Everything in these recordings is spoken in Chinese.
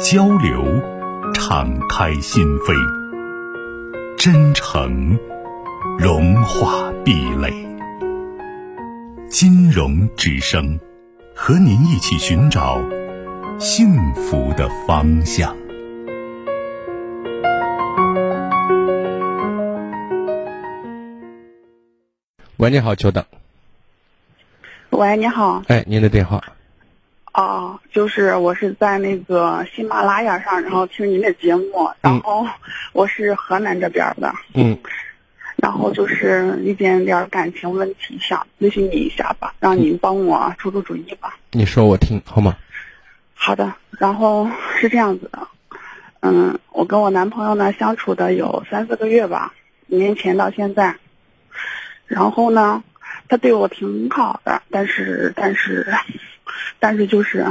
交流，敞开心扉；真诚，融化壁垒。金融之声，和您一起寻找幸福的方向。喂，你好，久等。喂，你好。哎，您的电话。哦，就是我是在那个喜马拉雅上，然后听您的节目，然后我是河南这边的，嗯，然后就是一点点感情问题，想咨询你一下吧，让您帮我出出主意吧。你说我听好吗？好的，然后是这样子的，嗯，我跟我男朋友呢相处的有三四个月吧，年前到现在，然后呢，他对我挺好的，但是但是。但是就是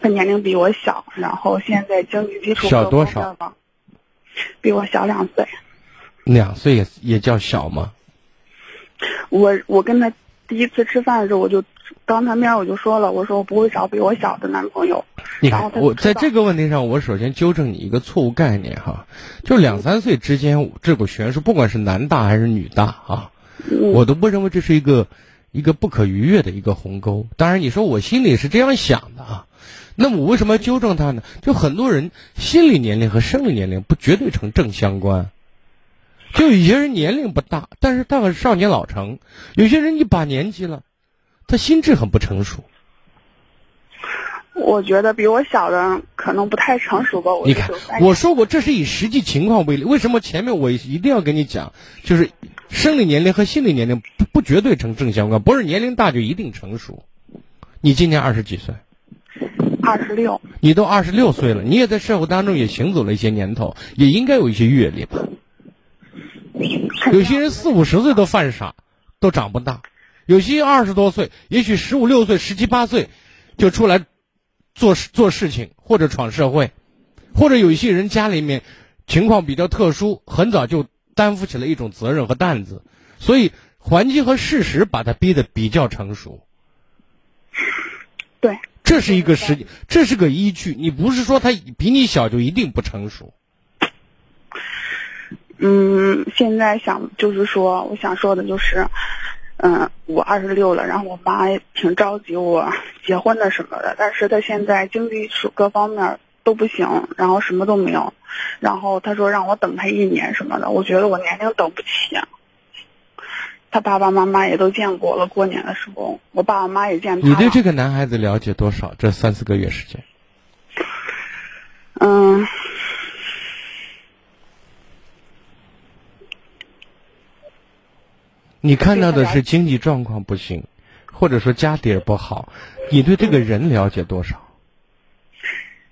他年龄比我小，然后现在经济基础小多少？比我小两岁。两岁也也叫小吗？我我跟他第一次吃饭的时候，我就当他面我就说了，我说我不会找比我小的男朋友。你看，我在这个问题上，我首先纠正你一个错误概念哈，就两三岁之间这个悬殊，不管是男大还是女大啊，我都不认为这是一个。一个不可逾越的一个鸿沟。当然，你说我心里是这样想的啊，那么我为什么要纠正他呢？就很多人心理年龄和生理年龄不绝对成正相关。就有些人年龄不大，但是他很少年老成；有些人一把年纪了，他心智很不成熟。我觉得比我小的可能不太成熟吧。我你看，我说过这是以实际情况为例。为什么前面我一定要跟你讲？就是生理年龄和心理年龄。不绝对成正相关，不是年龄大就一定成熟。你今年二十几岁？二十六。你都二十六岁了，你也在社会当中也行走了一些年头，也应该有一些阅历吧。有些人四五十岁都犯傻，都长不大；有些二十多岁，也许十五六岁、十七八岁就出来做事做事情或者闯社会，或者有一些人家里面情况比较特殊，很早就担负起了一种责任和担子，所以。环境和事实把他逼得比较成熟，对，这是一个实际，这是个依据。你不是说他比你小就一定不成熟。嗯，现在想就是说，我想说的就是，嗯，我二十六了，然后我妈也挺着急我结婚的什么的，但是她现在经济各方面都不行，然后什么都没有，然后她说让我等她一年什么的，我觉得我年龄等不起。他爸爸妈妈也都见过了，过年的时候，我爸爸妈妈也见他。你对这个男孩子了解多少？这三四个月时间？嗯，你看到的是经济状况不行，或者说家底儿不好。你对这个人了解多少？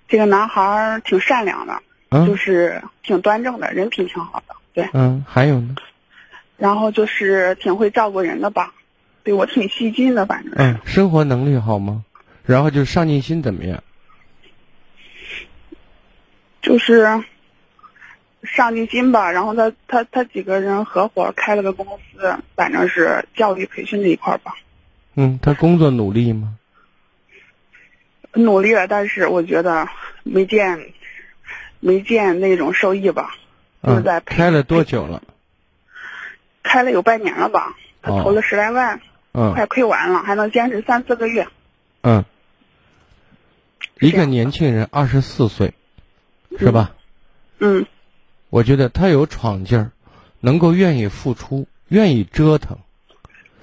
这个男孩挺善良的，就是挺端正的，人品挺好的。对。嗯，还有呢？然后就是挺会照顾人的吧，对我挺细心的，反正。嗯，生活能力好吗？然后就上进心怎么样？就是上进心吧。然后他他他几个人合伙开了个公司，反正是教育培训这一块吧。嗯，他工作努力吗？努力了，但是我觉得没见没见那种收益吧。嗯，在开了多久了？开了有半年了吧？他投了十来万，嗯，快亏完了，还能坚持三四个月。嗯，一个年轻人二十四岁，是吧？嗯，我觉得他有闯劲儿，能够愿意付出，愿意折腾，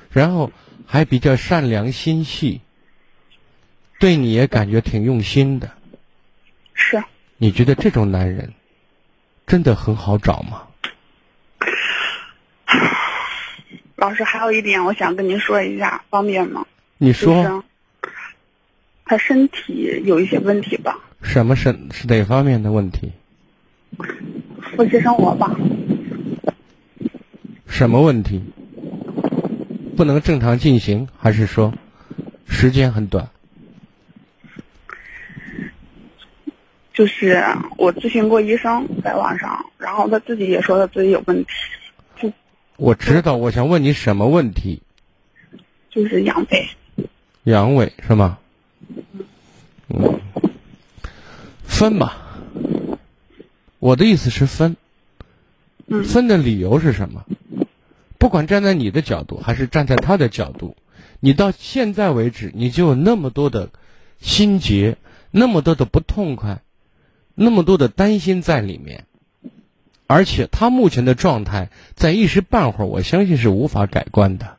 然后还比较善良心细，对你也感觉挺用心的。是。你觉得这种男人真的很好找吗？老师，还有一点，我想跟您说一下，方便吗？你说。他身体有一些问题吧。什么身是哪方面的问题？夫妻生活吧。什么问题？不能正常进行，还是说时间很短？就是我咨询过医生，在网上，然后他自己也说他自己有问题。就我知道，我想问你什么问题？就是阳痿。阳痿是吗？嗯，分吧。我的意思是分。嗯。分的理由是什么？不管站在你的角度，还是站在他的角度，你到现在为止，你就有那么多的心结，那么多的不痛快，那么多的担心在里面。而且他目前的状态，在一时半会儿，我相信是无法改观的，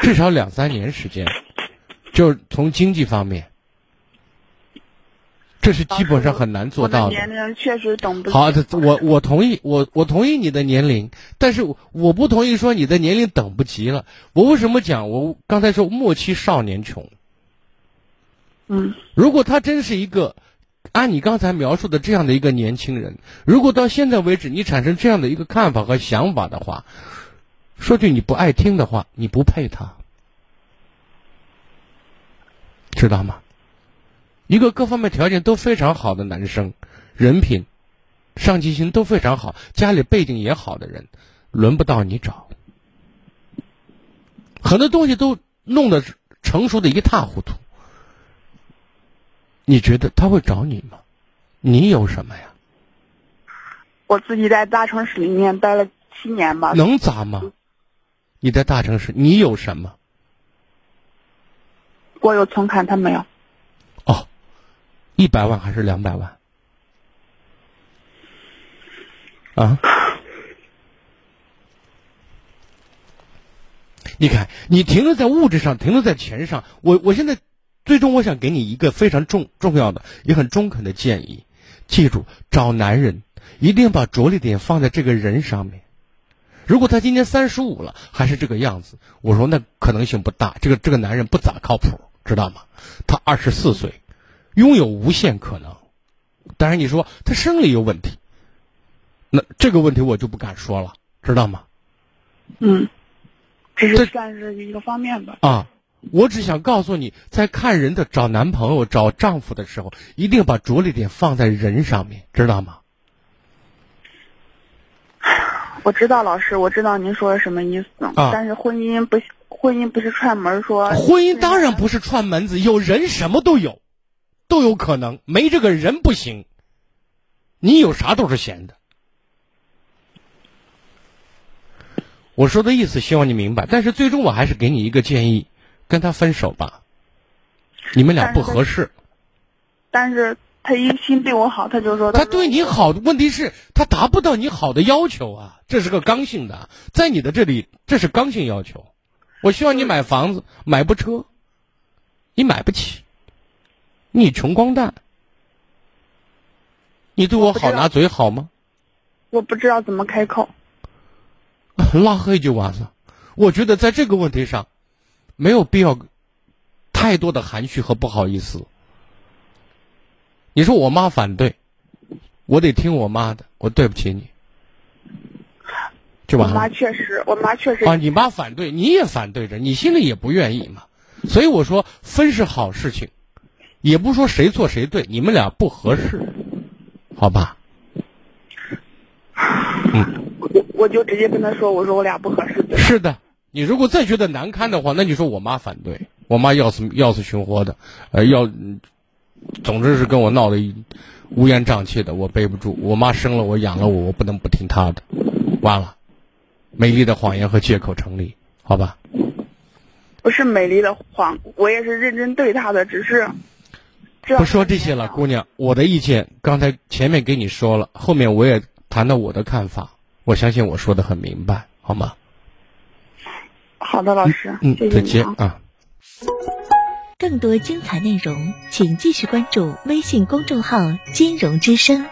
至少两三年时间。就是从经济方面，这是基本上很难做到的。年龄确实等不。好，我我同意，我我同意你的年龄，但是我不同意说你的年龄等不及了。我为什么讲？我刚才说莫欺少年穷。嗯。如果他真是一个按你刚才描述的这样的一个年轻人，如果到现在为止你产生这样的一个看法和想法的话，说句你不爱听的话，你不配他。知道吗？一个各方面条件都非常好的男生，人品、上进心都非常好，家里背景也好的人，轮不到你找。很多东西都弄得成熟的一塌糊涂。你觉得他会找你吗？你有什么呀？我自己在大城市里面待了七年吧。能咋吗？你在大城市，你有什么？我有存款，他没有。哦，一百万还是两百万？啊？你看，你停留在物质上，停留在钱上。我我现在最终我想给你一个非常重重要的也很中肯的建议：记住，找男人一定把着力点放在这个人上面。如果他今年三十五了还是这个样子，我说那可能性不大。这个这个男人不咋靠谱。知道吗？他二十四岁，拥有无限可能。当然，你说他生理有问题，那这个问题我就不敢说了，知道吗？嗯，这是算是一个方面吧。啊，我只想告诉你，在看人的找男朋友、找丈夫的时候，一定把着力点放在人上面，知道吗？我知道，老师，我知道您说的什么意思。啊，但是婚姻不。婚姻不是串门说，婚姻当然不是串门子，有人什么都有，都有可能，没这个人不行。你有啥都是闲的。我说的意思，希望你明白。但是最终我还是给你一个建议，跟他分手吧。你们俩不合适。但是他一心对我好，他就说他对你好，问题是他达不到你好的要求啊，这是个刚性的，在你的这里，这是刚性要求。我希望你买房子，买部车，你买不起，你穷光蛋，你对我好拿嘴好吗？我不知道怎么开口，拉黑就完了。我觉得在这个问题上，没有必要太多的含蓄和不好意思。你说我妈反对，我得听我妈的，我对不起你。就完了。我妈确实，我妈确实啊，你妈反对，你也反对着，你心里也不愿意嘛。所以我说分是好事情，也不说谁错谁对，你们俩不合适，好吧？嗯，我我就直接跟他说，我说我俩不合适。是的，你如果再觉得难堪的话，那你说我妈反对，我妈要死要死寻活的，呃，要，总之是跟我闹得乌烟瘴气的，我背不住。我妈生了我养了我，我不能不听她的，完了。美丽的谎言和借口成立，好吧？不是美丽的谎，我也是认真对他的，只是不说这些了，姑娘。我的意见刚才前面给你说了，后面我也谈到我的看法，我相信我说的很明白，好吗？好的，老师，嗯，再见啊。更多精彩内容，请继续关注微信公众号“金融之声”。